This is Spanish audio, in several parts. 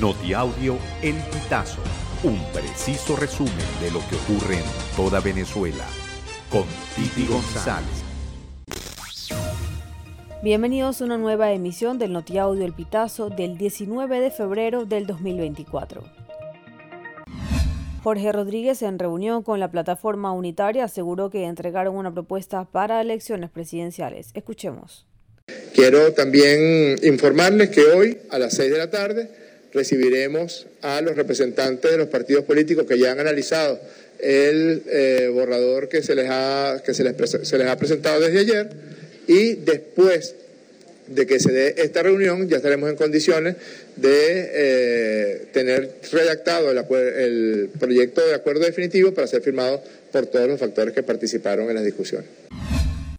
Notiaudio El Pitazo, un preciso resumen de lo que ocurre en toda Venezuela, con Titi González. Bienvenidos a una nueva emisión del Notiaudio El Pitazo del 19 de febrero del 2024. Jorge Rodríguez, en reunión con la plataforma unitaria, aseguró que entregaron una propuesta para elecciones presidenciales. Escuchemos. Quiero también informarles que hoy, a las 6 de la tarde, recibiremos a los representantes de los partidos políticos que ya han analizado el eh, borrador que, se les, ha, que se, les, ha presentado desde ayer y después de que se dé esta reunión ya estaremos en condiciones de eh, tener redactado el proyecto de acuerdo definitivo para ser firmado por todos los factores que participaron en las discusiones.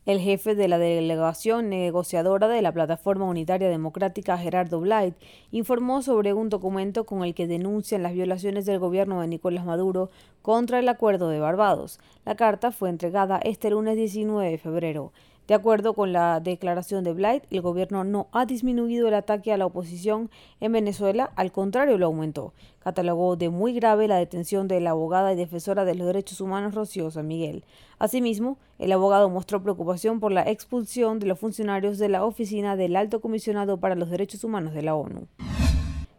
El jefe de la delegación negociadora de la Plataforma Unitaria Democrática, Gerardo Blight, informó sobre un documento con el que denuncian las violaciones del gobierno de Nicolás Maduro contra el Acuerdo de Barbados. La carta fue entregada este lunes 19 de febrero. De acuerdo con la declaración de Blight, el gobierno no ha disminuido el ataque a la oposición en Venezuela, al contrario lo aumentó. Catalogó de muy grave la detención de la abogada y defensora de los derechos humanos Rocío San Miguel. Asimismo, el abogado mostró preocupación por la expulsión de los funcionarios de la oficina del Alto Comisionado para los Derechos Humanos de la ONU.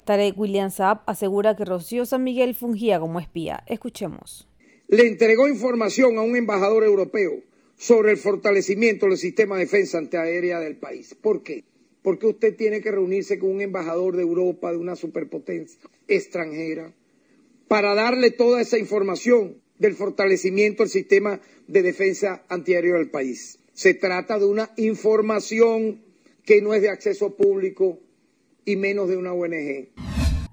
Tarek William Saab asegura que Rocío San Miguel fungía como espía. Escuchemos. Le entregó información a un embajador europeo sobre el fortalecimiento del sistema de defensa antiaérea del país. ¿Por qué? Porque usted tiene que reunirse con un embajador de Europa, de una superpotencia extranjera, para darle toda esa información del fortalecimiento del sistema de defensa antiaéreo del país. Se trata de una información que no es de acceso público y menos de una ONG.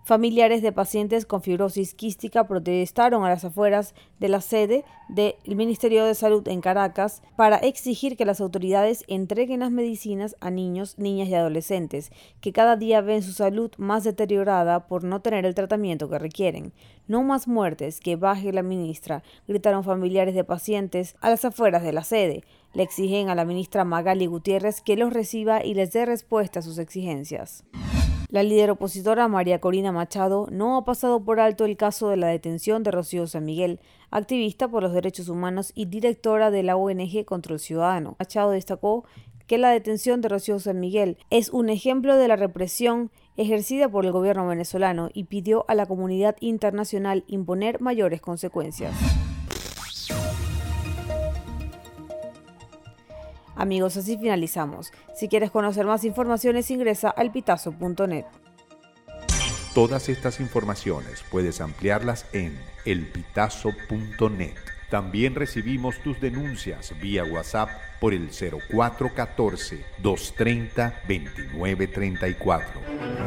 Familiares de pacientes con fibrosis quística protestaron a las afueras de la sede del Ministerio de Salud en Caracas para exigir que las autoridades entreguen las medicinas a niños, niñas y adolescentes que cada día ven su salud más deteriorada por no tener el tratamiento que requieren. No más muertes, que baje la ministra, gritaron familiares de pacientes a las afueras de la sede. Le exigen a la ministra Magali Gutiérrez que los reciba y les dé respuesta a sus exigencias. La líder opositora María Corina Machado no ha pasado por alto el caso de la detención de Rocío San Miguel, activista por los derechos humanos y directora de la ONG Contra el Ciudadano. Machado destacó que la detención de Rocío San Miguel es un ejemplo de la represión ejercida por el gobierno venezolano y pidió a la comunidad internacional imponer mayores consecuencias. Amigos, así finalizamos. Si quieres conocer más informaciones, ingresa al pitazo.net. Todas estas informaciones puedes ampliarlas en elpitazo.net. También recibimos tus denuncias vía WhatsApp por el 0414 230 2934.